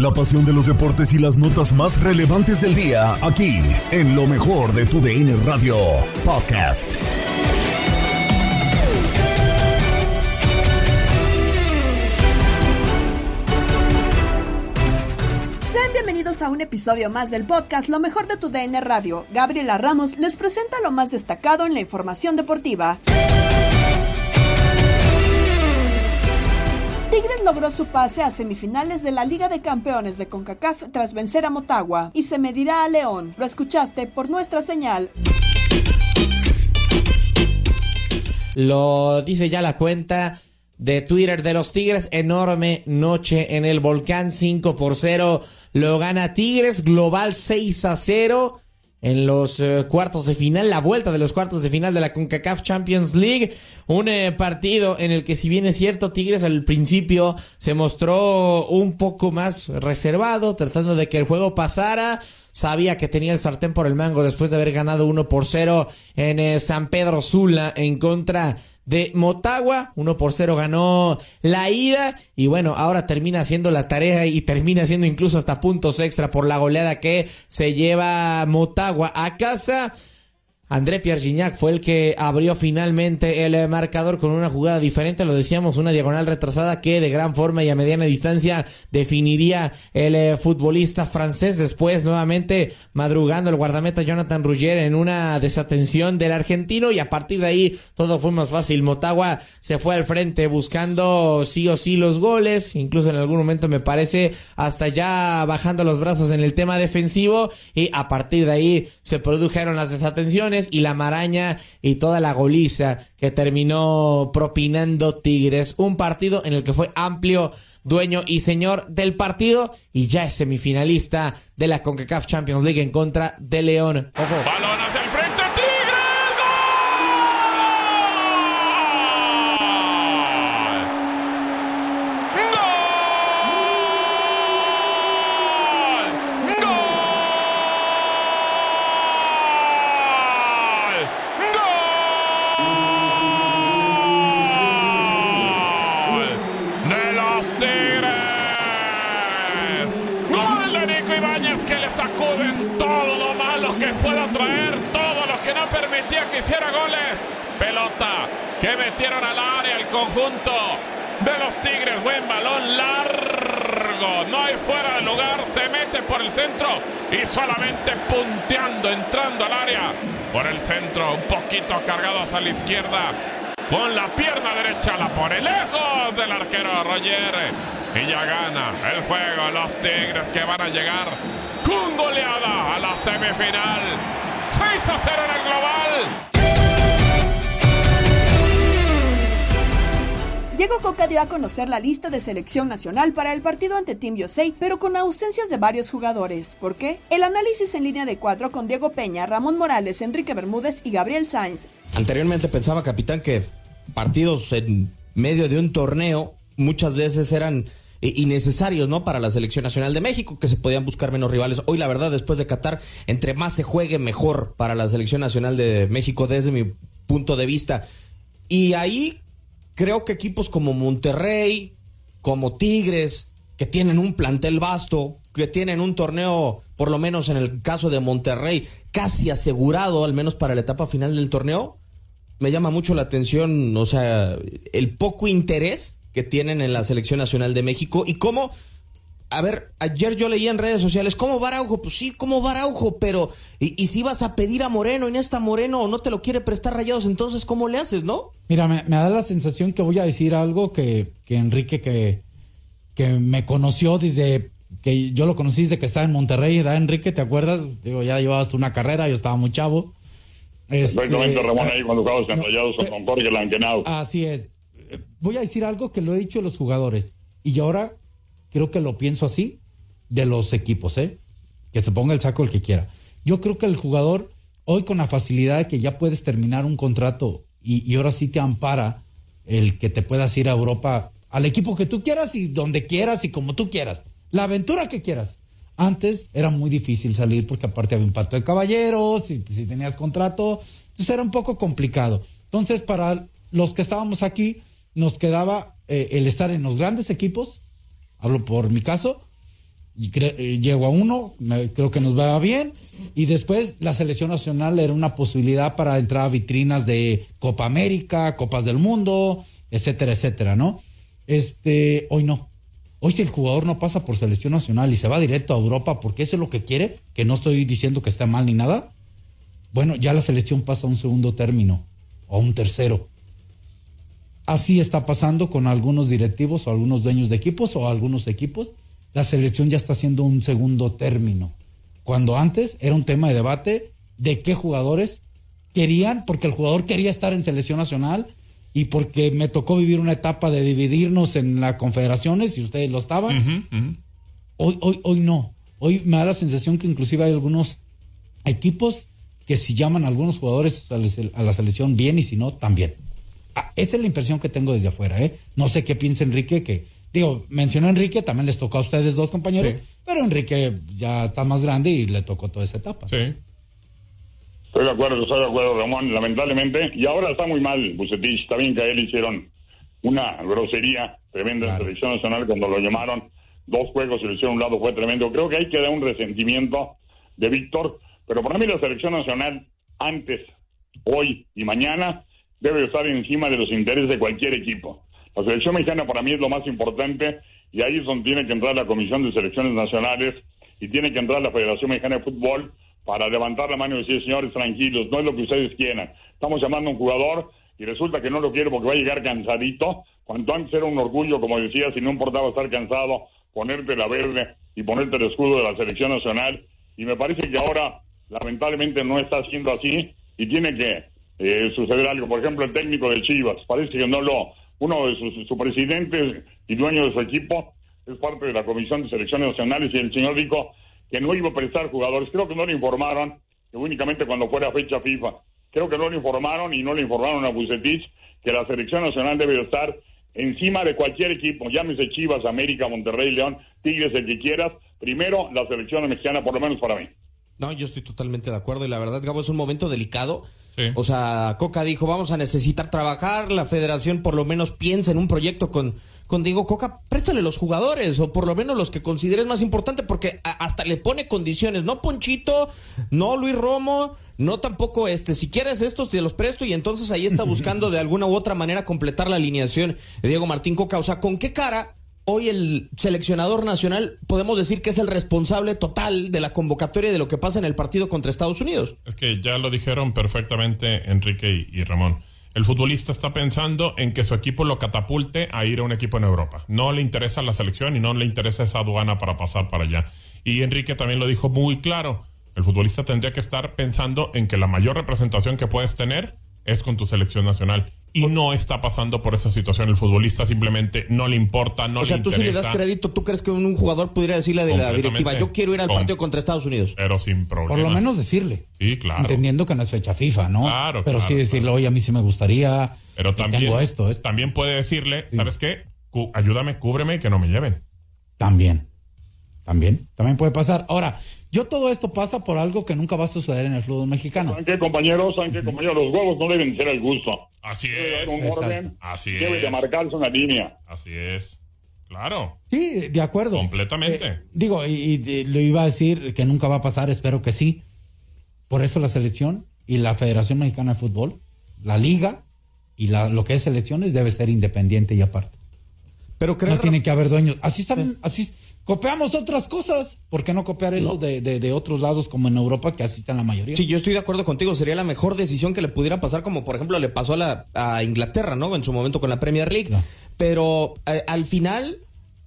La pasión de los deportes y las notas más relevantes del día, aquí, en lo mejor de tu DN Radio Podcast. Sean bienvenidos a un episodio más del podcast Lo mejor de tu DN Radio. Gabriela Ramos les presenta lo más destacado en la información deportiva. Tigres logró su pase a semifinales de la Liga de Campeones de CONCACAF tras vencer a Motagua y se medirá a León. Lo escuchaste por nuestra señal. Lo dice ya la cuenta de Twitter de los Tigres. Enorme noche en el volcán 5 por 0. Lo gana Tigres, global 6 a 0 en los eh, cuartos de final, la vuelta de los cuartos de final de la CONCACAF Champions League. Un eh, partido en el que si bien es cierto, Tigres al principio se mostró un poco más reservado, tratando de que el juego pasara. Sabía que tenía el sartén por el mango después de haber ganado 1 por 0 en eh, San Pedro Sula en contra de Motagua. 1 por 0 ganó la ida. Y bueno, ahora termina haciendo la tarea y termina haciendo incluso hasta puntos extra por la goleada que se lleva Motagua a casa. André Pierre fue el que abrió finalmente el marcador con una jugada diferente, lo decíamos, una diagonal retrasada que de gran forma y a mediana distancia definiría el eh, futbolista francés. Después, nuevamente, madrugando el guardameta Jonathan Ruggier en una desatención del argentino y a partir de ahí todo fue más fácil. Motagua se fue al frente buscando sí o sí los goles, incluso en algún momento me parece hasta ya bajando los brazos en el tema defensivo y a partir de ahí se produjeron las desatenciones y la maraña y toda la goliza que terminó propinando Tigres. Un partido en el que fue amplio dueño y señor del partido y ya es semifinalista de la CONCACAF Champions League en contra de León. Ojo. Balón pueda traer, todo lo que no permitía que hiciera goles. Pelota que metieron al área el conjunto de los Tigres. Buen balón largo. No hay fuera de lugar. Se mete por el centro y solamente punteando, entrando al área. Por el centro, un poquito cargado hacia la izquierda. Con la pierna derecha la pone lejos del arquero Roger. Y ya gana el juego los Tigres que van a llegar con goleada a la semifinal. 6 a 0 en el global. Diego Coca dio a conocer la lista de selección nacional para el partido ante Team USA, pero con ausencias de varios jugadores. ¿Por qué? El análisis en línea de cuatro con Diego Peña, Ramón Morales, Enrique Bermúdez y Gabriel Sainz. Anteriormente pensaba, capitán, que partidos en medio de un torneo muchas veces eran innecesarios, ¿no? Para la selección nacional de México, que se podían buscar menos rivales. Hoy, la verdad, después de Qatar, entre más se juegue, mejor para la selección nacional de México, desde mi punto de vista. Y ahí creo que equipos como Monterrey, como Tigres, que tienen un plantel vasto, que tienen un torneo, por lo menos en el caso de Monterrey, casi asegurado, al menos para la etapa final del torneo, me llama mucho la atención, o sea, el poco interés que tienen en la Selección Nacional de México y cómo, a ver, ayer yo leía en redes sociales, ¿cómo Baraujo? Pues sí, ¿cómo Baraujo? Pero, y, si vas a pedir a Moreno y no está Moreno o no te lo quiere prestar rayados, entonces, ¿cómo le haces, no? Mira, me, da la sensación que voy a decir algo que, que Enrique, que, que me conoció desde que yo lo conocí desde que estaba en Monterrey, ¿verdad, Enrique? ¿Te acuerdas? Digo, ya llevabas una carrera, yo estaba muy chavo. Este, Exactamente, Ramón, ahí cuando estabas en Rayados con Jorge Langenau. Así es voy a decir algo que lo he dicho a los jugadores y ahora creo que lo pienso así de los equipos, ¿eh? Que se ponga el saco el que quiera. Yo creo que el jugador, hoy con la facilidad de que ya puedes terminar un contrato y, ahora sí te ampara el que te puedas ir a Europa al equipo que tú quieras y donde quieras y como tú quieras. La aventura que quieras. Antes era muy difícil salir porque aparte había un pacto de caballeros, si, si tenías contrato, entonces era un poco complicado. Entonces, para los que estábamos aquí, nos quedaba eh, el estar en los grandes equipos, hablo por mi caso, y eh, llego a uno, creo que nos va bien, y después la selección nacional era una posibilidad para entrar a vitrinas de Copa América, Copas del Mundo, etcétera, etcétera, ¿no? Este, hoy no. Hoy si el jugador no pasa por selección nacional y se va directo a Europa porque eso es lo que quiere, que no estoy diciendo que esté mal ni nada, bueno, ya la selección pasa a un segundo término o a un tercero. Así está pasando con algunos directivos o algunos dueños de equipos o algunos equipos. La selección ya está haciendo un segundo término. Cuando antes era un tema de debate de qué jugadores querían, porque el jugador quería estar en selección nacional y porque me tocó vivir una etapa de dividirnos en las confederaciones y ustedes lo estaban. Hoy, hoy, hoy no. Hoy me da la sensación que inclusive hay algunos equipos que si llaman a algunos jugadores a la selección bien y si no, también. Ah, esa es la impresión que tengo desde afuera, ¿eh? No sé qué piensa Enrique, que, digo, mencionó Enrique, también les tocó a ustedes dos compañeros, pero Enrique ya está más grande y le tocó toda esa etapa. Sí. Estoy de acuerdo, estoy de acuerdo, Ramón, lamentablemente. Y ahora está muy mal, Bucetich. Está bien que a él hicieron una grosería tremenda en selección nacional cuando lo llamaron. Dos juegos y lo hicieron un lado, fue tremendo. Creo que hay que dar un resentimiento de Víctor, pero para mí la selección nacional, antes, hoy y mañana, debe estar encima de los intereses de cualquier equipo. La selección mexicana para mí es lo más importante y ahí es donde tiene que entrar la Comisión de Selecciones Nacionales y tiene que entrar la Federación Mexicana de Fútbol para levantar la mano y decir, señores, tranquilos, no es lo que ustedes quieran. Estamos llamando a un jugador y resulta que no lo quiere porque va a llegar cansadito. Cuanto antes era un orgullo, como decía, si no importaba estar cansado, ponerte la verde y ponerte el escudo de la selección nacional. Y me parece que ahora, lamentablemente, no está siendo así y tiene que eh, suceder algo. Por ejemplo, el técnico de Chivas, parece que no lo, uno de sus su presidentes y dueño de su equipo es parte de la Comisión de Selecciones Nacionales y el señor dijo que no iba a prestar jugadores. Creo que no le informaron, únicamente cuando fuera fecha FIFA. Creo que no le informaron y no le informaron a Bucetich que la Selección Nacional debe estar encima de cualquier equipo, llámese Chivas, América, Monterrey, León, Tigres, el que quieras. Primero, la selección mexicana, por lo menos para mí. No, yo estoy totalmente de acuerdo y la verdad, Gabo, es un momento delicado o sea, Coca dijo, vamos a necesitar trabajar, la federación por lo menos piensa en un proyecto con, con Diego Coca, préstale los jugadores, o por lo menos los que consideres más importante, porque hasta le pone condiciones, no Ponchito, no Luis Romo, no tampoco este, si quieres estos te los presto y entonces ahí está buscando de alguna u otra manera completar la alineación de Diego Martín Coca, o sea, ¿con qué cara hoy el seleccionador nacional podemos decir que es el responsable total de la convocatoria de lo que pasa en el partido contra Estados Unidos. Es que ya lo dijeron perfectamente Enrique y, Ramón. El futbolista está pensando en que su equipo lo catapulte a ir a un equipo en Europa. No le interesa la selección y no le interesa esa aduana para pasar para allá. Y Enrique también lo dijo muy claro. El futbolista tendría que estar pensando en que la mayor representación que puedes tener es con tu selección nacional y no está pasando por esa situación. El futbolista simplemente no le importa, no le interesa. O sea, tú si le das crédito, ¿tú crees que un jugador pudiera decirle de la directiva, yo quiero ir al partido contra Estados Unidos? Pero sin problema. Por lo menos decirle. Sí, claro. Entendiendo que no es fecha FIFA, ¿no? Claro, Pero sí decirle, oye, a mí sí me gustaría. Pero también, esto, también puede decirle, ¿sabes qué? Cu- ayúdame, cúbreme y que no me lleven. También. También. También puede pasar. Ahora, yo todo esto pasa por algo que nunca va a suceder en el fútbol mexicano. ¿Saben qué, compañeros? ¿Saben qué, compañeros? Los huevos no deben ser al gusto. Así Debe es. un Exacto. orden. Así Debe de es. marcarse una línea. Así es. Claro. Sí, de acuerdo. Completamente. Eh, digo, y, y- y lo iba a decir que nunca va a pasar, espero que sí. Por eso la selección y la Federación Mexicana de Fútbol, la liga y la, lo que es selecciones debe ser independiente y aparte. Pero creo No tiene que haber dueños. Así están, así copiamos otras cosas. ¿Por qué no copiar eso de, de- de otros lados como en Europa que así están la mayoría? Sí, yo estoy de acuerdo contigo. Sería la mejor decisión que le pudiera pasar, como por ejemplo le pasó a, la, a Inglaterra, ¿no? En su momento con la Premier League. No. Pero eh, al final,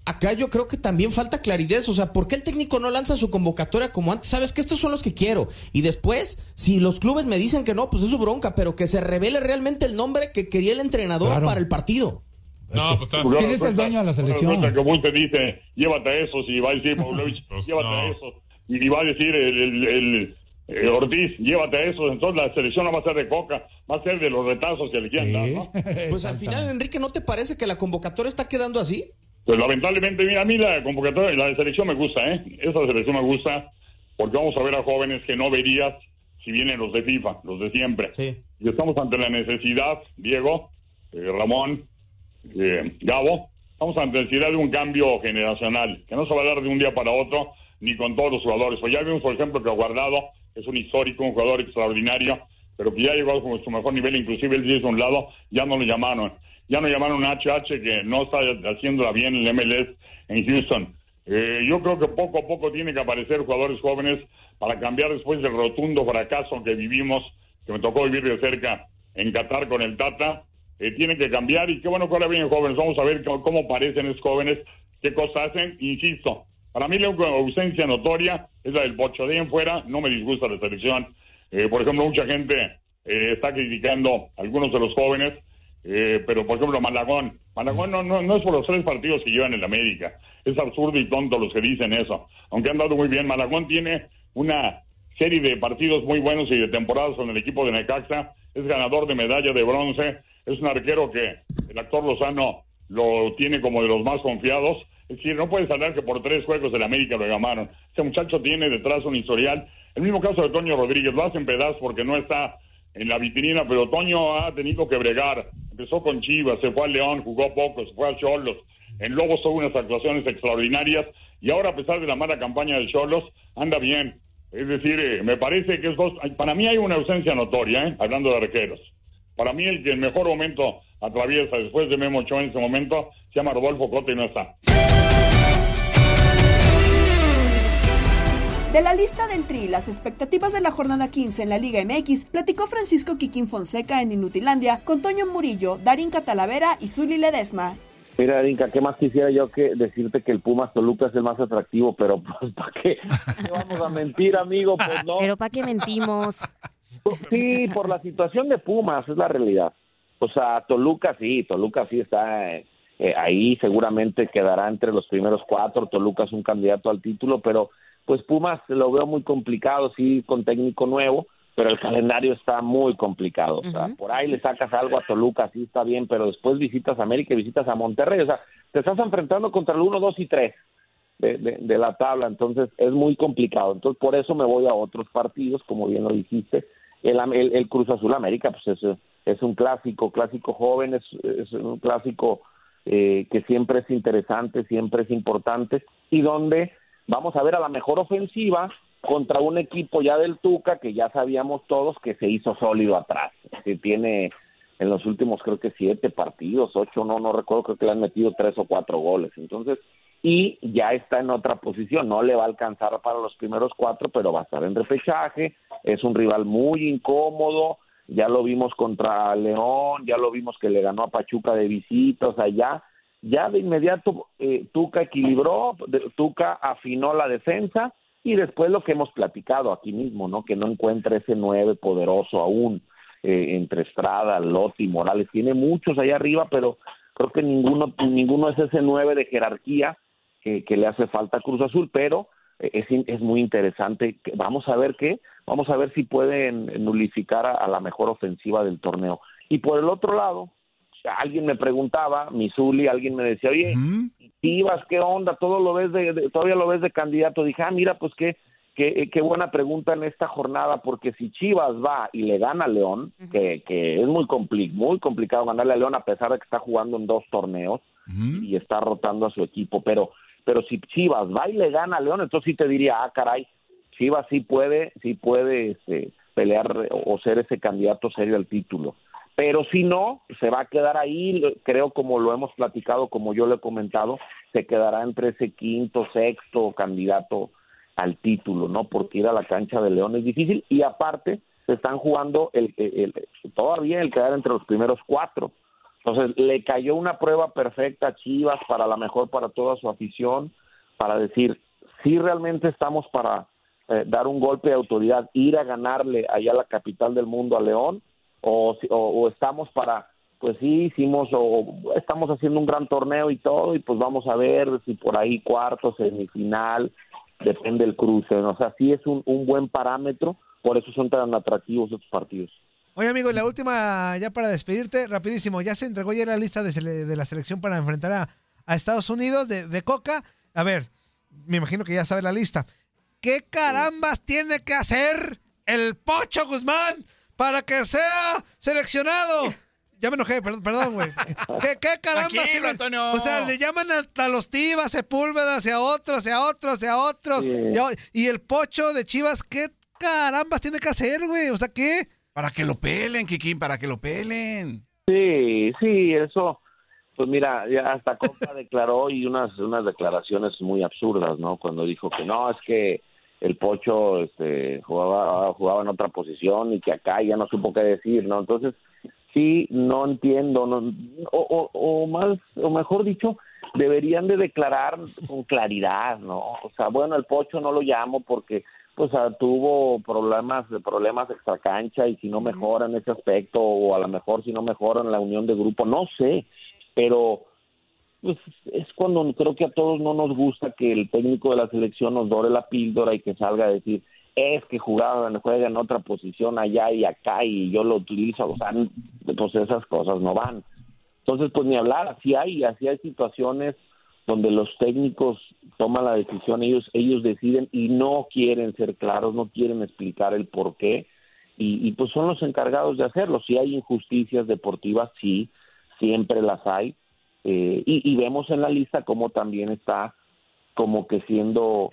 acá yo creo que también falta claridad. O sea, ¿por qué el técnico no lanza su convocatoria como antes? Sabes que estos son los que quiero. Y después, si los clubes me dicen que no, pues es su bronca, pero que se revele realmente el nombre que quería el entrenador Claro. para el partido. No, pues ¿Quién es el dueño de la selección? Resulta que usted dice, llévate a esos, y va a decir Pavlovich, Pues llévate no. a esos. Y va a decir el, el- el- el Ortiz, llévate a esos. Entonces la selección no va a ser de coca, va a ser de los retazos que le quieran dar, ¿no? Pues al final, Enrique, ¿no te parece que la convocatoria está quedando así? Pues lamentablemente, mira, a mí la convocatoria, la de selección me gusta, ¿eh? Esa selección me gusta porque vamos a ver a jóvenes que no verías si vienen los de FIFA, los de siempre. Sí. Y estamos ante la necesidad, Diego, eh, Ramón, eh, Gabo, estamos ante la necesidad de un cambio generacional, que no se va a dar de un día para otro, ni con todos los jugadores. Pues ya vimos, por ejemplo, que Guardado es un histórico, un jugador extraordinario, pero que ya llegó a su mejor nivel, inclusive él a un lado, ya no lo llamaron. Ya no llamaron a HH, que no está haciéndola bien en el MLS en Houston. Eh, yo creo que poco a poco tienen que aparecer jugadores jóvenes para cambiar después del rotundo fracaso que vivimos, que me tocó vivir de cerca en Qatar con el Tata. Eh, tienen que cambiar y qué bueno que ahora vienen jóvenes. Vamos a ver cómo, parecen esos jóvenes, qué cosas hacen. Insisto, para mí la ausencia notoria es la del Pocho. De en fuera no me disgusta la selección. Eh, por ejemplo, mucha gente eh, está criticando algunos de los jóvenes, eh, pero por ejemplo Malagón. Malagón no, no, no es por los tres partidos que llevan en América. Es absurdo y tonto los que dicen eso. Aunque han dado muy bien. Malagón tiene una serie de partidos muy buenos y de temporadas con el equipo de Necaxa. Es ganador de medalla de bronce. Es un arquero que el actor Lozano lo tiene como de los más confiados. Es decir, no puedes hablar que por tres juegos de la América lo llamaron. Ese muchacho tiene detrás un historial. El mismo caso de Toño Rodríguez. Lo hacen pedazos porque no está en la vitrina, pero Toño ha tenido que bregar. Empezó con Chivas, se fue al León, jugó poco, se fue a Cholos. En Lobos tuvo unas actuaciones extraordinarias y ahora, a pesar de la mala campaña de Cholos, anda bien. Es decir, eh, me parece que es. Para mí hay una ausencia notoria, ¿eh? hablando de arqueros. Para mí, el que el mejor momento atraviesa después de Memo Ochoa en ese momento se llama Rodolfo Cota y no está. De la lista del Tri, las expectativas de la jornada 15 en la Liga MX, platicó Francisco Quiquín Fonseca en Inutilandia con Toño Murillo, Darín Catalavera y Zuli Ledesma. Mira, Dinka, ¿qué más quisiera yo que decirte que el Pumas Toluca es el más atractivo? Pero, pues, ¿para qué? ¿Qué vamos a mentir, amigo? Pues no. Pero ¿para qué mentimos? Sí, por la situación de Pumas, es la realidad. O sea, Toluca sí, Toluca sí está eh, eh, ahí, seguramente quedará entre los primeros cuatro. Toluca es un candidato al título, pero pues Pumas lo veo muy complicado, sí, con técnico nuevo, pero el calendario está muy complicado. O sea, por ahí le sacas algo a Toluca, sí está bien, pero después visitas a América y visitas a Monterrey. O sea, te estás enfrentando contra el 1, 2 y 3 de, de, de la tabla, entonces es muy complicado. Entonces, por eso me voy a otros partidos, como bien lo dijiste. El, el, el Cruz Azul América, pues es, es un clásico, clásico joven, es, es un clásico eh, que siempre es interesante, siempre es importante, y donde vamos a ver a la mejor ofensiva contra un equipo ya del Tuca que ya sabíamos todos que se hizo sólido atrás, que tiene en los últimos creo que siete partidos, ocho, no, no recuerdo, creo que le han metido tres o cuatro goles. Entonces, y ya está en otra posición, no le va a alcanzar para los primeros cuatro, pero va a estar en repechaje, es un rival muy incómodo, ya lo vimos contra León, ya lo vimos que le ganó a Pachuca de visita, o sea, ya, ya de inmediato eh, Tuca equilibró, Tuca afinó la defensa y después lo que hemos platicado aquí mismo, ¿no? Que no encuentra ese nueve poderoso aún eh, entre Estrada, Lotti, Morales, tiene muchos allá arriba, pero creo que ninguno, ninguno es ese nueve de jerarquía que, que le hace falta a Cruz Azul, pero es, es muy interesante. que- Vamos a ver qué, vamos a ver si pueden nulificar a, a la mejor ofensiva del torneo. Y por el otro lado, alguien me preguntaba, Misuli, alguien me decía, oye, Chivas, ¿qué onda? Todo lo ves de, todavía lo ves de candidato. Dije, ah, mira, pues qué, qué, qué buena pregunta en esta jornada, porque si Chivas va y le gana a León, que, que es muy, compli muy complicado ganarle a León a pesar de que está jugando en dos torneos y está rotando a su equipo, pero, pero si Chivas va y le gana a León, entonces sí te diría, ah, caray, Chivas sí puede, sí puede este, pelear o ser ese candidato serio al título. Pero si no, se va a quedar ahí, creo como lo hemos platicado, como yo lo he comentado, se quedará entre ese quinto, sexto candidato al título, ¿no? Porque ir a la cancha de León es difícil y aparte se están jugando el, todavía el quedar entre los primeros cuatro. Entonces le cayó una prueba perfecta a Chivas para la mejor para toda su afición, para decir si realmente estamos para eh, dar un golpe de autoridad, ir a ganarle allá la capital del mundo a León o, o, estamos para, pues sí, hicimos o estamos haciendo un gran torneo y todo y pues vamos a ver si por ahí cuarto, semifinal, depende del cruce. O sea, sí es un, un buen parámetro, por eso son tan atractivos estos partidos. Oye, amigo, la última, ya para despedirte, rapidísimo, ya se entregó ya la lista de, de la selección para enfrentar a, a Estados Unidos de, de, Coca. A ver, me imagino que ya sabe la lista. ¿Qué carambas tiene que hacer el Pocho Guzmán para que sea seleccionado. Ya me enojé, perdón, perdón, güey. ¿Qué, qué caramba? Tranquilo, Antonio. O sea, le llaman a, los Tivas, Sepúlveda, hacia otros, hacia otros, hacia otros. Y, el pocho de Chivas, ¿qué carambas tiene que hacer, güey? O sea, ¿qué? Para que lo pelen, Kikín, para que lo pelen. Sí, sí, eso. Pues mira, ya hasta Copa declaró y unas, unas declaraciones muy absurdas, ¿no? Cuando dijo que no, es que el Pocho este, jugaba, jugaba en otra posición y que acá ya no supo qué decir, ¿no? Entonces, sí, no entiendo, no, o, o, más, o mejor dicho, deberían de declarar con claridad, ¿no? O sea, bueno, el Pocho no lo llamo porque pues tuvo problemas problemas extracancha y si no mejora en ese aspecto o a lo mejor si no mejora en la unión de grupo, no sé, pero pues es cuando creo que a todos no nos gusta que el técnico de la selección nos dore la píldora y que salga a decir es que jugaban, juega en otra posición allá y acá y yo lo utilizo, o sea, pues esas cosas no van. Entonces, pues ni hablar, así hay, así hay situaciones donde los técnicos toman la decisión, ellos, ellos deciden y no quieren ser claros, no quieren explicar el por qué, y, y pues son los encargados de hacerlo. Si hay injusticias deportivas, sí, siempre las hay, eh, y, vemos en la lista cómo también está como que siendo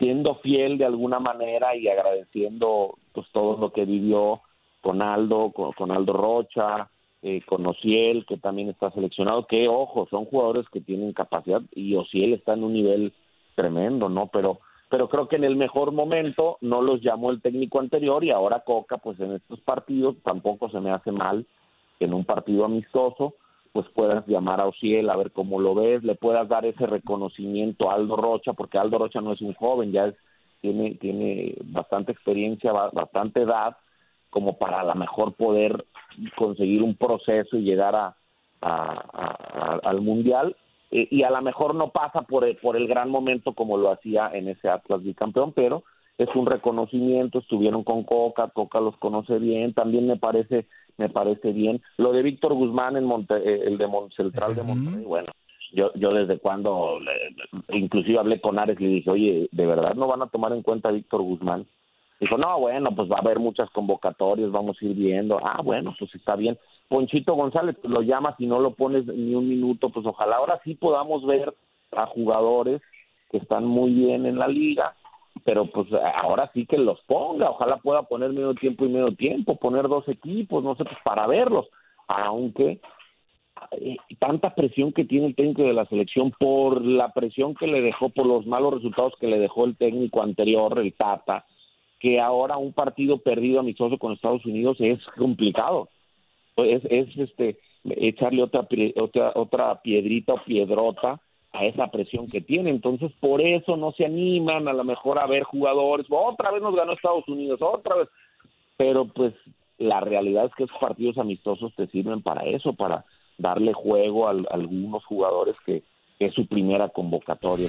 siendo fiel de alguna manera y agradeciendo pues todo lo que vivió con Aldo, con, Aldo Rocha, eh, con Ociel, que también está seleccionado, que ojo, son jugadores que tienen capacidad y Ociel está en un nivel tremendo, ¿no? Pero pero creo que en el mejor momento no los llamó el técnico anterior y ahora Coca, pues en estos partidos tampoco se me hace mal en un partido amistoso pues puedas llamar a Ociel a ver cómo lo ves, le puedas dar ese reconocimiento a Aldo Rocha, porque Aldo Rocha no es un joven, ya tiene, tiene bastante experiencia, bastante edad, como para a lo mejor poder conseguir un proceso y llegar a, al Mundial. Eh, y a lo mejor no pasa por el, por el gran momento como lo hacía en ese Atlas bicampeón, pero es un reconocimiento, estuvieron con Coca, Coca los conoce bien, también me parece me parece bien. Lo de Víctor Guzmán, en Monte, eh, el de Central de Monterrey, bueno, yo, yo desde cuando, inclusive hablé con Ares, le dije, oye, ¿de verdad no van a tomar en cuenta a Víctor Guzmán? Dijo, no, bueno, pues va a haber muchas convocatorias, vamos a ir viendo. Ah, bueno, pues está bien. Ponchito González, pues lo llamas y no lo pones ni un minuto, pues ojalá ahora sí podamos ver a jugadores que están muy bien en la liga, pero pues ahora sí que los ponga, ojalá pueda poner medio tiempo y medio tiempo, poner dos equipos, no sé, pues para verlos, aunque eh, tanta presión que tiene el técnico de la selección por la presión que le dejó, por los malos resultados que le dejó el técnico anterior, el Tata, que ahora un partido perdido amistoso con Estados Unidos es complicado, es, es este echarle otra otra otra piedrita o piedrota a esa presión que tiene. Entonces, por eso no se animan a lo mejor a ver jugadores. Otra vez nos ganó Estados Unidos, otra vez. Pero pues la realidad es que esos partidos amistosos te sirven para eso, para darle juego a, algunos jugadores que, que es su primera convocatoria.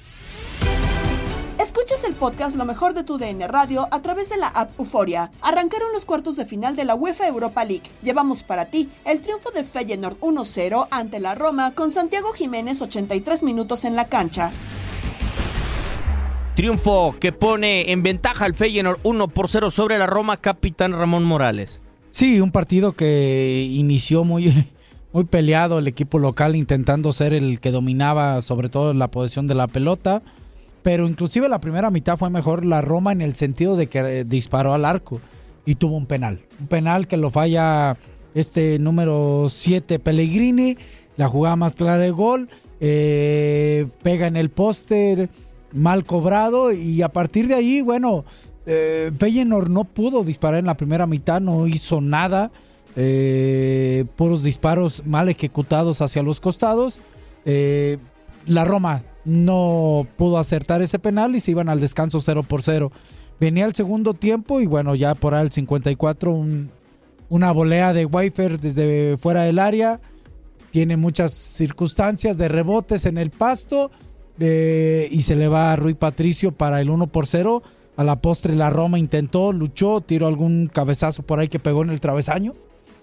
Escuchas el podcast Lo mejor de tu DN Radio a través de la app Euforia. Arrancaron los cuartos de final de la UEFA Europa League. Llevamos para ti el triunfo de Feyenoord 1-0 ante la Roma con Santiago Jiménez 83 minutos en la cancha. Triunfo que pone en ventaja al Feyenoord 1 por 0 sobre la Roma, capitán Ramón Morales. Sí, un partido que inició muy, muy peleado, el equipo local intentando ser el que dominaba sobre todo la posición de la pelota, pero inclusive la primera mitad fue mejor la Roma en el sentido de que eh, disparó al arco y tuvo un penal, un penal que lo falla este número 7 Pellegrini, la jugada más clara de gol, eh, pega en el póster, mal cobrado y a partir de ahí, bueno, eh, Feyenoord no pudo disparar en la primera mitad, no hizo nada eh, puros disparos mal ejecutados hacia los costados. Eh, la Roma no pudo acertar ese penal y se iban al descanso 0 por 0. Venía el segundo tiempo y bueno, ya por ahí el 54 una volea de Weifer desde fuera del área. Tiene muchas circunstancias de rebotes en el pasto eh, y se le va a Rui Patricio para el 1 por 0. A la postre la Roma intentó, luchó, tiró algún cabezazo por ahí que pegó en el travesaño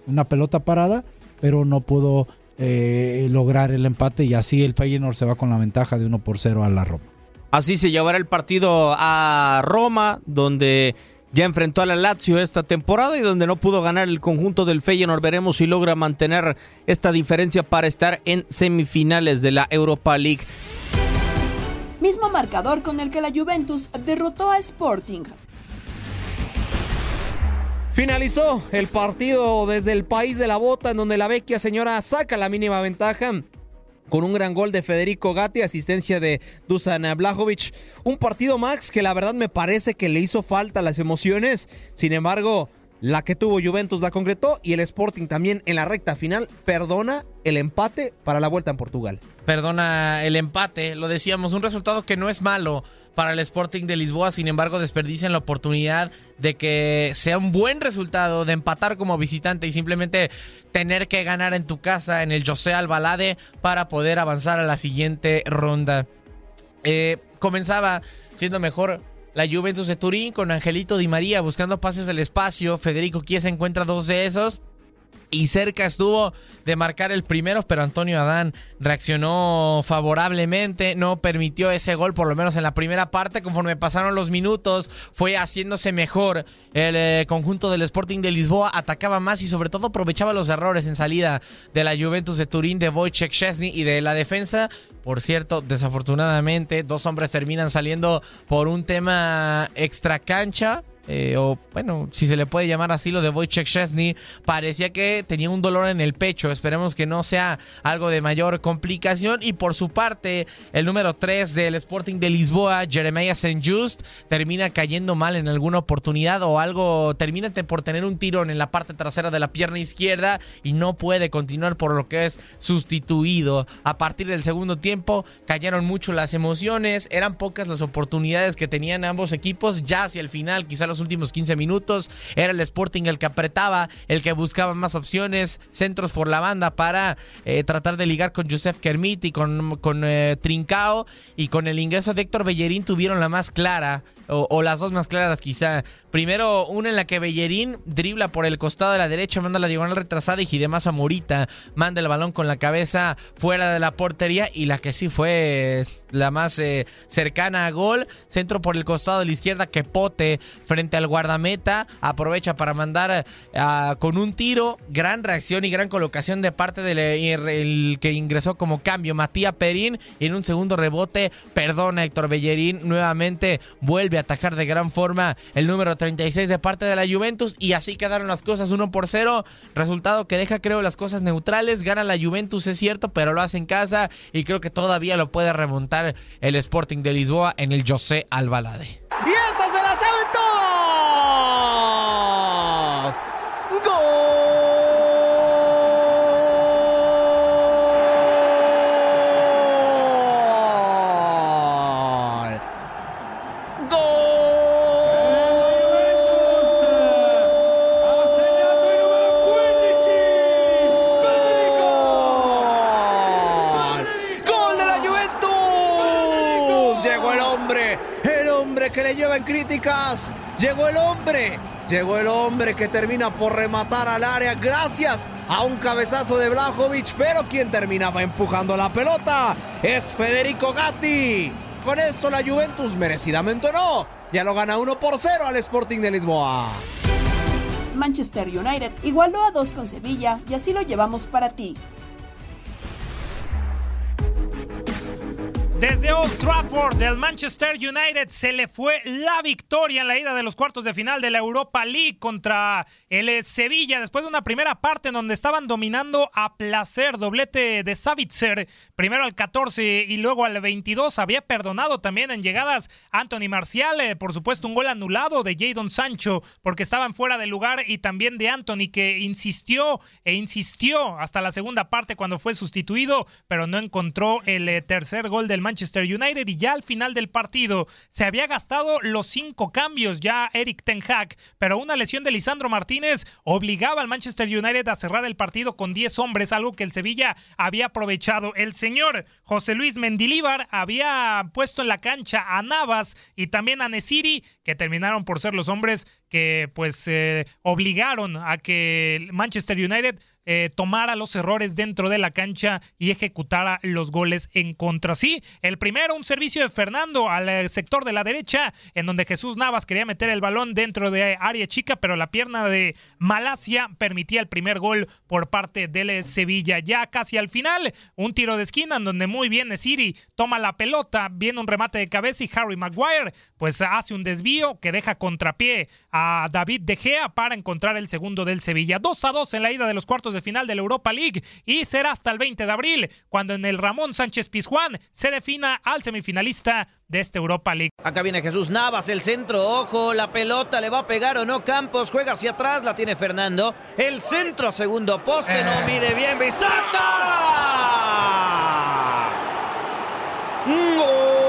una pelota parada, pero no pudo eh, lograr el empate y así el Feyenoord se va con la ventaja de 1 por 0 a la Roma. Así se llevará el partido a Roma, donde ya enfrentó a la Lazio esta temporada y donde no pudo ganar el conjunto del Feyenoord. Veremos si logra mantener esta diferencia para estar en semifinales de la Europa League. Mismo marcador con el que la Juventus derrotó a Sporting. Finalizó el partido desde el país de la bota, en donde la vecchia señora saca la mínima ventaja con un gran gol de Federico Gatti, asistencia de Dusan Blajovic. Un partido, Max, que la verdad me parece que le hizo falta las emociones. Sin embargo, la que tuvo Juventus la concretó y el Sporting también en la recta final perdona el empate para la vuelta en Portugal. Perdona el empate, lo decíamos, un resultado que no es malo para el Sporting de Lisboa, sin embargo desperdician la oportunidad de que sea un buen resultado, de empatar como visitante y simplemente tener que ganar en tu casa en el José Albalade para poder avanzar a la siguiente ronda. Eh, comenzaba siendo mejor la Juventus de Turín con Angelito Di María buscando pases del espacio. Federico Chiesa encuentra dos de esos. Y cerca estuvo de marcar el primero, pero Antonio Adán reaccionó favorablemente, no permitió ese gol, por lo menos en la primera parte. Conforme pasaron los minutos, fue haciéndose mejor el eh, conjunto del Sporting de Lisboa, atacaba más y sobre todo aprovechaba los errores en salida de la Juventus de Turín, de Wojciech Chesney y de la defensa. Por cierto, desafortunadamente, dos hombres terminan saliendo por un tema extra cancha eh, o bueno, si se le puede llamar así lo de Wojciech Chesney, parecía que tenía un dolor en el pecho. Esperemos que no sea algo de mayor complicación. Y por su parte, el número 3 del Sporting de Lisboa, Jeremiah St. Just, termina cayendo mal en alguna oportunidad o algo, termina por tener un tirón en la parte trasera de la pierna izquierda y no puede continuar por lo que es sustituido. A partir del segundo tiempo, cayeron mucho las emociones, eran pocas las oportunidades que tenían ambos equipos. Ya hacia el final, quizá los últimos 15 minutos. Era el Sporting el que apretaba, el que buscaba más opciones, centros por la banda para eh, tratar de ligar con Joseph Kermit y con, con eh, Trincao. Y con el ingreso de Héctor Bellerín tuvieron la más clara o, las dos más claras quizá. Primero, una en la que Bellerín dribla por el costado de la derecha, manda la diagonal retrasada y Hidemasa Morita manda el balón con la cabeza fuera de la portería y la que sí fue la más eh, cercana a gol, centro por el costado de la izquierda que Pote frente al guardameta, aprovecha para mandar ah, con un tiro, gran reacción y gran colocación de parte del el que ingresó como cambio, Matías Perín, y en un segundo rebote, perdona Héctor Bellerín, nuevamente vuelve a atajar de gran forma el número 36 de parte de la Juventus. Y así quedaron las cosas 1 por 0, resultado que deja creo las cosas neutrales, gana la Juventus es cierto, pero lo hace en casa. Y creo que todavía lo puede remontar el Sporting de Lisboa en el José Albalade. Llegó el hombre, llegó el hombre que termina por rematar al área gracias a un cabezazo de Blajovic, pero quien terminaba empujando la pelota es Federico Gatti. Con esto la Juventus merecidamente no, ya lo gana 1 por 0 al Sporting de Lisboa. Manchester United igualó a dos con Sevilla y así lo llevamos para ti. Desde Old Trafford del Manchester United se le fue la victoria en la ida de los cuartos de final de la Europa League contra el eh, Sevilla después de una primera parte en donde estaban dominando a placer, doblete de Savitzer, primero al 14 y luego al 22, había perdonado también en llegadas Anthony Marcial, eh, por supuesto un gol anulado de Jadon Sancho porque estaban fuera de lugar y también de Anthony que insistió e insistió hasta la segunda parte cuando fue sustituido, pero no encontró el eh, tercer gol del Manchester United y ya al final del partido se había gastado los cinco cambios ya Eric Ten Hag, pero una lesión de Lisandro Martínez obligaba al Manchester United a cerrar el partido con 10 hombres, algo que el Sevilla había aprovechado. El señor José Luis Mendilíbar había puesto en la cancha a Navas y también a Nesiri, que terminaron por ser los hombres que pues eh, obligaron a que Manchester United eh, tomara los errores dentro de la cancha y ejecutara los goles en contra. Sí, el primero, un servicio de Fernando al eh, sector de la derecha, en donde Jesús Navas quería meter el balón dentro de área chica, pero la pierna de Malasia permitía el primer gol por parte del eh, Sevilla. Ya casi al final, un tiro de esquina en donde muy bien Siri toma la pelota, viene un remate de cabeza y Harry Maguire pues hace un desvío que deja contrapié a David De Gea para encontrar el segundo del Sevilla. 2 a 2 en la ida de los cuartos de final de la Europa League y será hasta el 20 de abril cuando en el Ramón Sánchez Pizjuán se defina al semifinalista de esta Europa League. Acá viene Jesús Navas, el centro, ojo, la pelota le va a pegar o no. Campos juega hacia atrás, la tiene Fernando. El centro, segundo poste, no mide bien. ¡Bisaca! ¡Gol!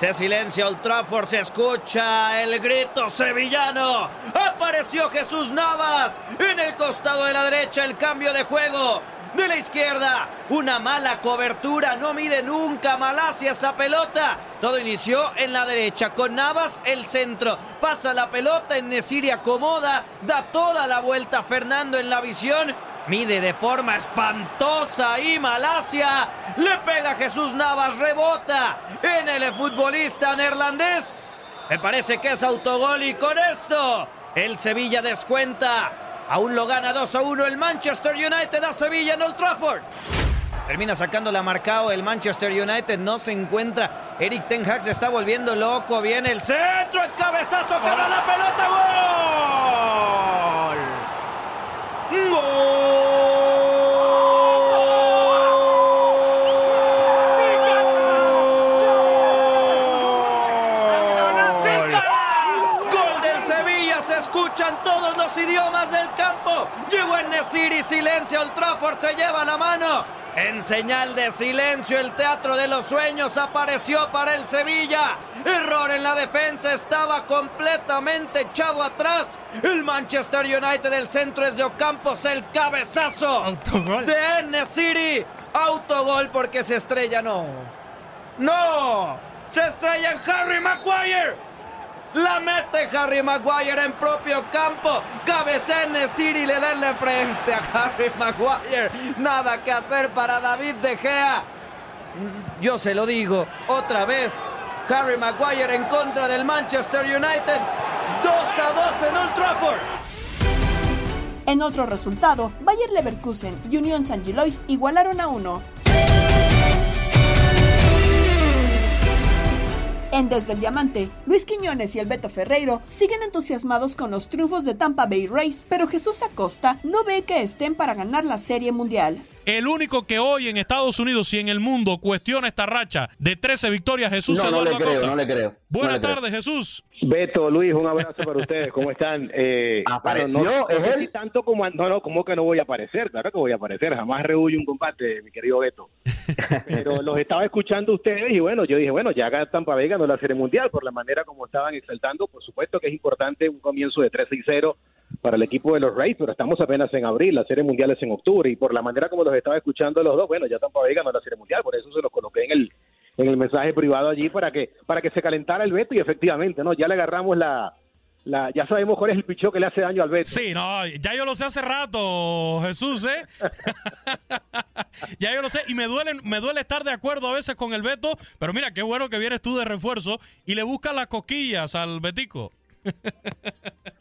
Se silencia Old Trafford, se escucha el grito sevillano. Apareció Jesús Navas en el costado de la derecha, el cambio de juego. De la izquierda, una mala cobertura, no mide nunca Malasia esa pelota. Todo inició en la derecha, con Navas el centro. Pasa la pelota, en Nesiri acomoda, da toda la vuelta Fernando en la visión. Mide de forma espantosa y Malasia. Le pega a Jesús Navas, rebota en el futbolista neerlandés. Me parece que es autogol y con esto el Sevilla descuenta. Aún lo gana 2 a 1 el Manchester United a Sevilla en Old Trafford. Termina sacando la marcado el Manchester United, no se encuentra. Eric Ten Hag se está volviendo loco. Viene el centro, el cabezazo, cara la pelota, gol. ¡Gol! Gol del Sevilla, se escuchan todos los idiomas del campo. Llegó en silencio, el Trafford se lleva la mano. En señal de silencio, el Teatro de los Sueños apareció para el Sevilla. Error en la defensa, estaba completamente echado atrás. El Manchester United, el centro es de Ocampos, el cabezazo Autogol. de Enesiri. Autogol porque se estrella, no. ¡No! ¡Se estrella en Harry Maguire! La mete Harry Maguire en propio campo. Cabecea City le da frente a Harry Maguire. Nada que hacer para David De Gea. Yo se lo digo otra vez. Harry Maguire en contra del Manchester United. 2 a 2 en Old Trafford. En otro resultado, Bayer Leverkusen y Unión San Gilois igualaron a uno. En Desde el Diamante, Luis Quiñones y el Beto Ferreiro siguen entusiasmados con los triunfos de Tampa Bay Rays, pero Jesús Acosta no ve que estén para ganar la Serie Mundial. El único que hoy en Estados Unidos y en el mundo cuestiona esta racha de 13 victorias, Jesús no, Eduardo no le creo, Acosta. no le creo. Buenas No le creo. tardes, Jesús. Beto, Luis, un abrazo para ustedes. ¿Cómo están? Eh, ¿Apareció? bueno, no, ¿Es él? tanto como no, no, como que no voy a aparecer, claro que voy a aparecer, jamás rehuyo un combate, mi querido Beto. Pero los estaba escuchando ustedes y bueno, yo dije, bueno, ya Tampa Bay ganó la Serie Mundial por la manera como estaban exaltando, por supuesto que es importante un comienzo de 13 y 0 para el equipo de los Rays, pero estamos apenas en abril, la Serie Mundial es en octubre y por la manera como los estaba escuchando los dos, bueno, ya Tampa Bay ganó la Serie Mundial, por eso se los coloqué en el en el mensaje privado allí para que para que se calentara el Beto y efectivamente, ¿no? Ya le agarramos la la, ya sabemos cuál es el picheo que le hace daño al Beto. Sí, no, ya yo lo sé hace rato, Jesús, ¿eh? ya yo lo sé y me duele, me duele estar de acuerdo a veces con el Beto, pero mira, qué bueno que vienes tú de refuerzo y le buscas las cosquillas al Betico.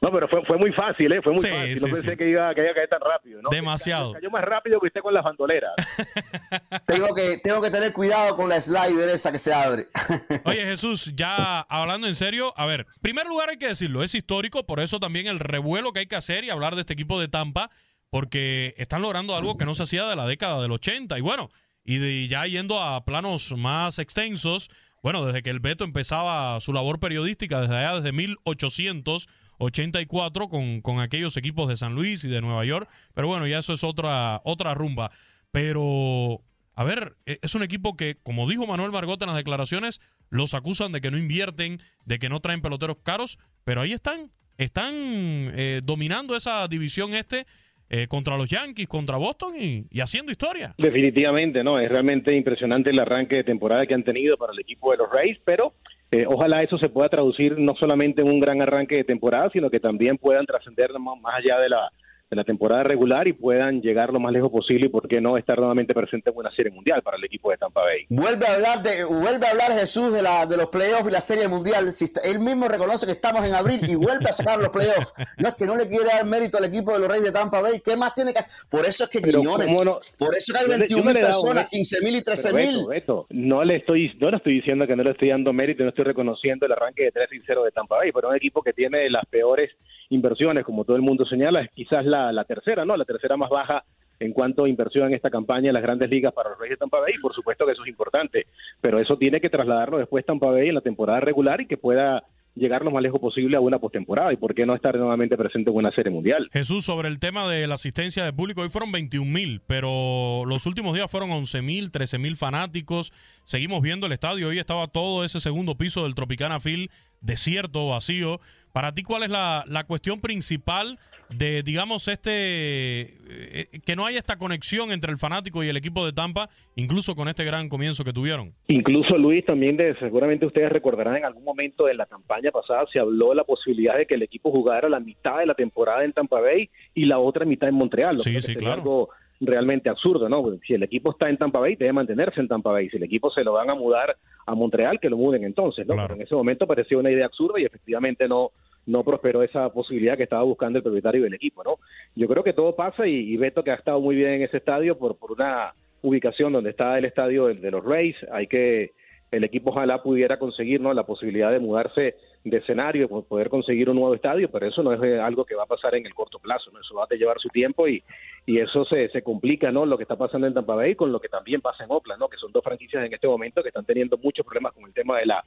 No, pero fue, fue muy fácil, ¿eh? Fue muy Sí, fácil. sí, no pensé sí. que iba, que iba a caer tan rápido, ¿no? Demasiado. Cayó más rápido que usted con las bandoleras. Tengo que, tengo que tener cuidado con la slider esa que se abre. Oye, Jesús, ya hablando en serio, a ver, en primer lugar hay que decirlo, es histórico, por eso también el revuelo que hay que hacer y hablar de este equipo de Tampa, porque están logrando algo que no se hacía de la década del 80. Y bueno, y de- ya yendo a planos más extensos, bueno, desde que el Beto empezaba su labor periodística, desde allá, desde 1884, con, con aquellos equipos de San Luis y de Nueva York, pero bueno, ya eso es otra, otra rumba. Pero a ver, e- es un equipo que, como dijo Manuel Margot en las declaraciones, los acusan de que no invierten, de que no traen peloteros caros, pero ahí están, están eh, dominando esa división este eh, contra los Yankees, contra Boston y, y haciendo historia. Definitivamente, ¿no? Es realmente impresionante el arranque de temporada que han tenido para el equipo de los Rays, pero eh, ojalá eso se pueda traducir no solamente en un gran arranque de temporada, sino que también puedan trascender más más allá de la, de la temporada regular y puedan llegar lo más lejos posible y, por qué no, estar nuevamente presente en una serie mundial para el equipo de Tampa Bay. Vuelve a hablar de, vuelve a hablar Jesús de la de los playoffs y la serie mundial. Si está- él mismo reconoce que estamos en abril y vuelve a sacar los playoffs. No es que no le quiere dar mérito al equipo de los Reyes de Tampa Bay. ¿Qué más tiene que hacer? Por eso es que Quiñones, no- por eso que hay Yo le- yo 21 no mil personas, mérito. 15 mil y 13 Pero mil. No le estoy, no le estoy diciendo que no le estoy dando mérito, no estoy reconociendo el arranque de 3 y 0 de Tampa Bay, pero un equipo que tiene las peores inversiones, como todo el mundo señala, es quizás la, la tercera, ¿no? La tercera más baja en cuanto a inversión en esta campaña en las grandes ligas para los Reyes de Tampa Bay, por supuesto que eso es importante, pero eso tiene que trasladarlo después Tampa Bay en la temporada regular y que pueda llegar lo más lejos posible a una postemporada y por qué no estar nuevamente presente en una serie mundial. Jesús, sobre el tema de la asistencia de público, hoy fueron 21 mil, pero los últimos días fueron 11 mil, 13 mil fanáticos. Seguimos viendo el estadio, hoy estaba todo ese segundo piso del Tropicana Field desierto, vacío. Para ti, ¿cuál es la, la cuestión principal de, digamos, este, eh, que no haya esta conexión entre el fanático y el equipo de Tampa, incluso con este gran comienzo que tuvieron? Incluso Luis, también de, seguramente ustedes recordarán en algún momento de la campaña pasada se habló de la posibilidad de que el equipo jugara la mitad de la temporada en Tampa Bay y la otra mitad en Montreal. Sí, sí, claro. algo realmente absurdo, ¿no? Si el equipo está en Tampa Bay, debe mantenerse en Tampa Bay. Si el equipo se lo van a mudar a Montreal, que lo muden entonces, ¿no? Pero en ese momento parecía una idea absurda y efectivamente no no prosperó esa posibilidad que estaba buscando el propietario del equipo, ¿no? Yo creo que todo pasa y, y Beto que ha estado muy bien en ese estadio por, por una ubicación donde está el estadio de, de los Rays, hay que el equipo ojalá pudiera conseguir ¿no? la posibilidad de mudarse de escenario, po- poder conseguir un nuevo estadio, pero eso no es eh, algo que va a pasar en el corto plazo, ¿no? eso va a llevar su tiempo y, y eso se, se complica, ¿no? Lo que está pasando en Tampa Bay con lo que también pasa en Oakland, ¿no? Que son dos franquicias en este momento que están teniendo muchos problemas con el tema de la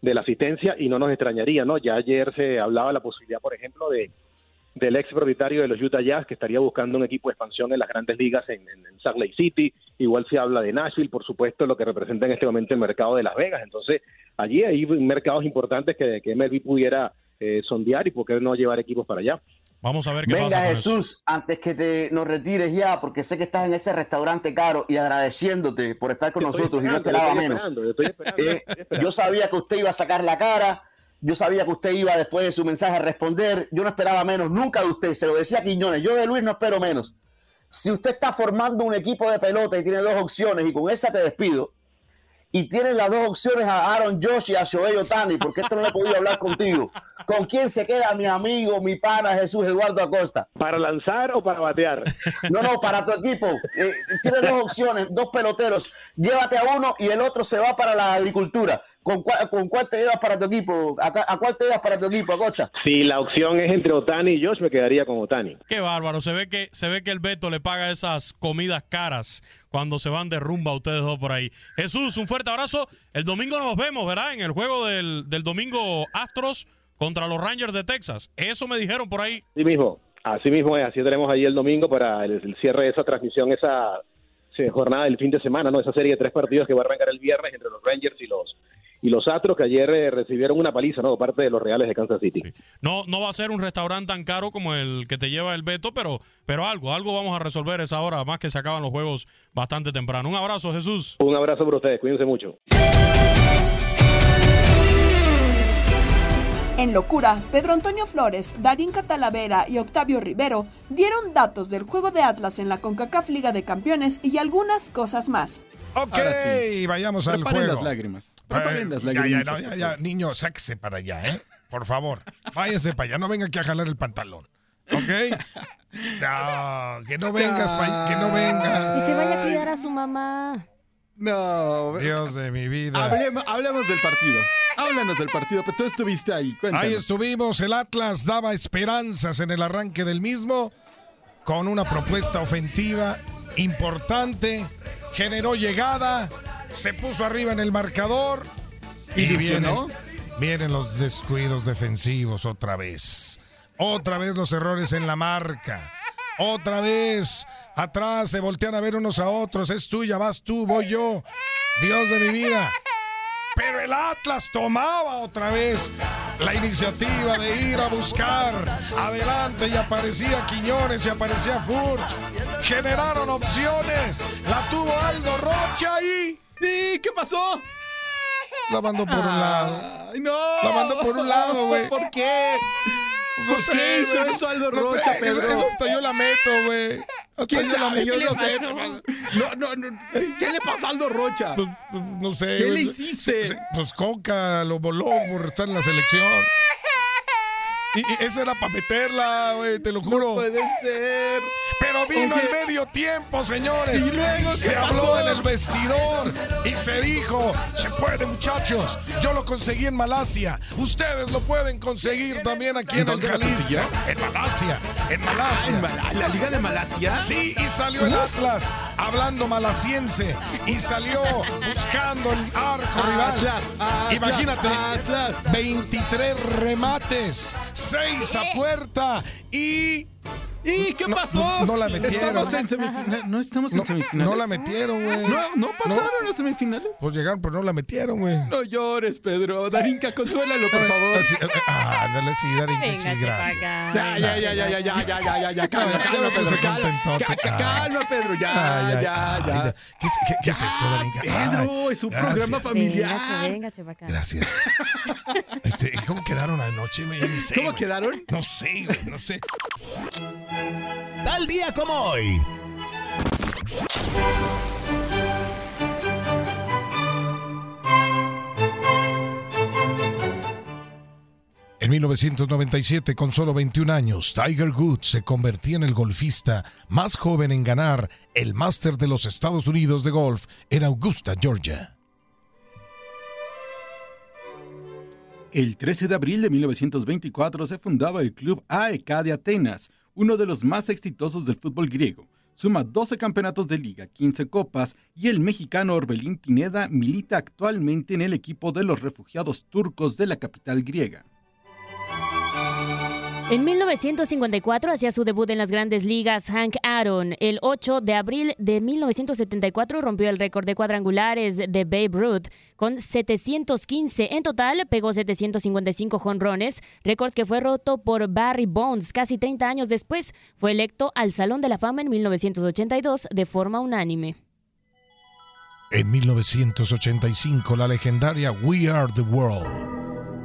de la asistencia y no nos extrañaría, ¿no? Ya ayer se hablaba la posibilidad, por ejemplo, de del ex propietario de los Utah Jazz que estaría buscando un equipo de expansión en las grandes ligas en, en- en Salt Lake City. Igual se habla de Nashville, por supuesto, lo que representa en este momento el mercado de Las Vegas. Entonces, allí hay mercados importantes que, que MLB pudiera eh, sondear y por qué no llevar equipos para allá. Vamos a ver qué Venga pasa con eso. Jesús, antes que te nos retires ya, porque sé que estás en ese restaurante caro y agradeciéndote por estar con Estoy nosotros y no estoy menos. esperando, estoy esperando, Eh, estoy esperando. yo sabía que usted iba a sacar la cara, Yo sabía que usted iba después de su mensaje a responder. Yo no esperaba menos nunca de usted. Se lo decía Quiñones. Yo de Luis no espero menos. Si usted está formando un equipo de pelota y tiene dos opciones y con esa te despido, y tienes las dos opciones a Aaron Josh y a Shohei Otani, porque esto no he podido hablar contigo. ¿Con quién se queda mi amigo, mi pana Jesús Eduardo Acosta? ¿Para lanzar o para batear? No, no, para tu equipo. Eh, tienes dos opciones, dos peloteros. Llévate a uno y el otro se va para la agricultura. ¿Con cuál, con cuál te llevas para tu equipo? ¿A, a cuál te llevas para tu equipo, Acosta? Si la opción es entre Otani y Josh, me quedaría con Otani. Qué bárbaro, se ve que se ve que el Beto le paga esas comidas caras cuando se van de rumba ustedes dos por ahí. Jesús, un fuerte abrazo. El domingo nos vemos, ¿verdad? En el juego del, del domingo Astros contra los Rangers de Texas. Eso me dijeron por ahí. Así mismo, así mismo es, así tenemos ahí el domingo para el, el cierre de esa transmisión, esa sí, jornada del fin de semana, ¿no? Esa serie de tres partidos que va a arrancar el viernes entre los Rangers y los y los Astros que ayer eh, recibieron una paliza, ¿no? De parte de los Reales de Kansas City. No, no va a ser un restaurante tan caro como el que te lleva el Beto, pero, pero algo, algo vamos a resolver esa hora, más que se acaban los juegos bastante temprano. Un abrazo, Jesús. Un abrazo para ustedes, cuídense mucho. En locura, Pedro Antonio Flores, Darín Catalavera y Octavio Rivero dieron datos del juego de Atlas en la CONCACAF Liga de Campeones y algunas cosas más. Ok, sí. vayamos al Preparen juego. las lágrimas. Preparen las ya, lágrimas. ya, no, ya, ya, niño, sáquese para allá, ¿eh? Por favor, váyase para allá, no venga aquí a jalar el pantalón. ¿Ok? No, que no vengas, pa- que no vengas. Que se vaya a cuidar a su mamá. No. Dios de mi vida. Hablemos, hablemos del partido. Háblanos del partido, pero tú estuviste ahí. Cuéntanos. Ahí estuvimos, el Atlas daba esperanzas en el arranque del mismo, con una propuesta ofensiva importante, generó llegada, se puso arriba en el marcador y vienen, vienen los descuidos defensivos otra vez. Otra vez los errores en la marca. Otra vez atrás se voltean a ver unos a otros. Es tuya, vas tú, voy yo. Dios de mi vida. Pero el Atlas tomaba otra vez la iniciativa de ir a buscar adelante y aparecía Quiñones y aparecía Furch. Generaron opciones. La tuvo Aldo Rocha y... ¿Y qué pasó? La mandó por un lado. Ay, no. La mandó por un lado, güey. ¿Por qué? No ¿Por sé, qué hizo eso Aldo No sé, Rocha, eso- Pedro? eso hasta yo la meto, güey. ¿Quién yo la meto. Yo no sé. No, no, no. ¿Qué le pasó a Aldo Rocha? No sé. ¿Qué le hiciste? Pues Coca lo voló por estar en la selección. Y, y esa era para meterla, güey, te lo juro. Puede ser. Pero vino el medio tiempo, señores. ¿Y luego se pasó? habló en el vestidor y se dijo, se puede, muchachos. Yo lo conseguí en Malasia. Ustedes lo pueden conseguir también aquí en, ¿En el Jalisco. En Malasia, en Malasia. ¿En la Liga de Malasia? Sí, y salió el Atlas hablando malasiense y salió buscando el arco rival. Atlas, Atlas, Imagínate, Atlas. 23 remates, 6 a puerta y ¿Y qué No, pasó? no, no la metieron. Estamos en semifinales. No estamos en No, semifinales. no la metieron, güey. No, no pasaron a semifinales. Pues llegaron, pero no la metieron, güey. No llores, Pedro. Darinka, consuélalo, por favor. Así, eh, ah, ándale, sí, Darinka, sí, gracias. Ya, ya, ya, ya, ya, ya, ya, ya, ya, ya, calma, calma, Pedro, calma, Pedro, ya, ya, ya. ¿Qué, es- qué- qué es esto, Darinka? Pedro, es un gracias. programa familiar. Gracias. Este, ¿Cómo quedaron anoche? güey? ¿Cómo quedaron? No sé, güey, no sé. Tal día como hoy. En 1997, con solo 21 años, Tiger Woods se convertía en el golfista más joven en ganar el Máster de los Estados Unidos de golf en Augusta, Georgia. El 13 de abril de 1924 se fundaba el Club AEK de Atenas, uno de los más exitosos del fútbol griego. Suma 12 campeonatos de liga, 15 copas y el mexicano Orbelín Pineda milita actualmente en el equipo de los refugiados turcos de la capital griega. En 1954 hacía su debut en las grandes ligas Hank Aaron. El 8 de abril de 1974 rompió el récord de cuadrangulares de Babe Ruth con 715. En total pegó 755 jonrones, récord que fue roto por Barry Bonds casi 30 años después. Fue electo al Salón de la Fama en 1982 de forma unánime. En 1985, la legendaria We Are the World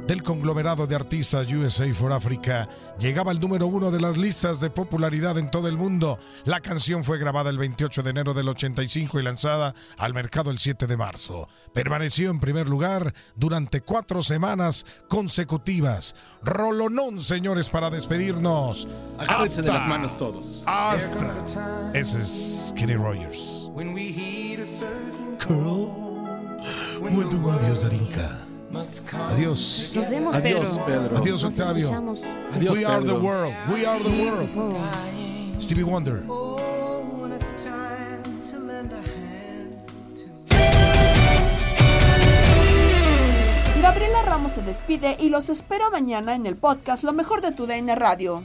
del conglomerado de artistas USA for Africa llegaba al número uno de las listas de popularidad en todo el mundo. La canción fue grabada el 28 de enero del 85 y lanzada al mercado el 7 de marzo. Permaneció en primer lugar durante cuatro semanas consecutivas. Rolonón, señores, para despedirnos. Agárrense de las manos todos. Hasta. Ese es Kenny Rogers. Curl. Adiós, Darinka. Adiós. Nos vemos, Adiós, Pedro. Pedro. Adiós, Nos Octavio. escuchamos. Adiós, We are the world. We are the world. Stevie Wonder. Gabriela Ramos se despide y los espero mañana en el podcast Lo mejor de tu DN Radio.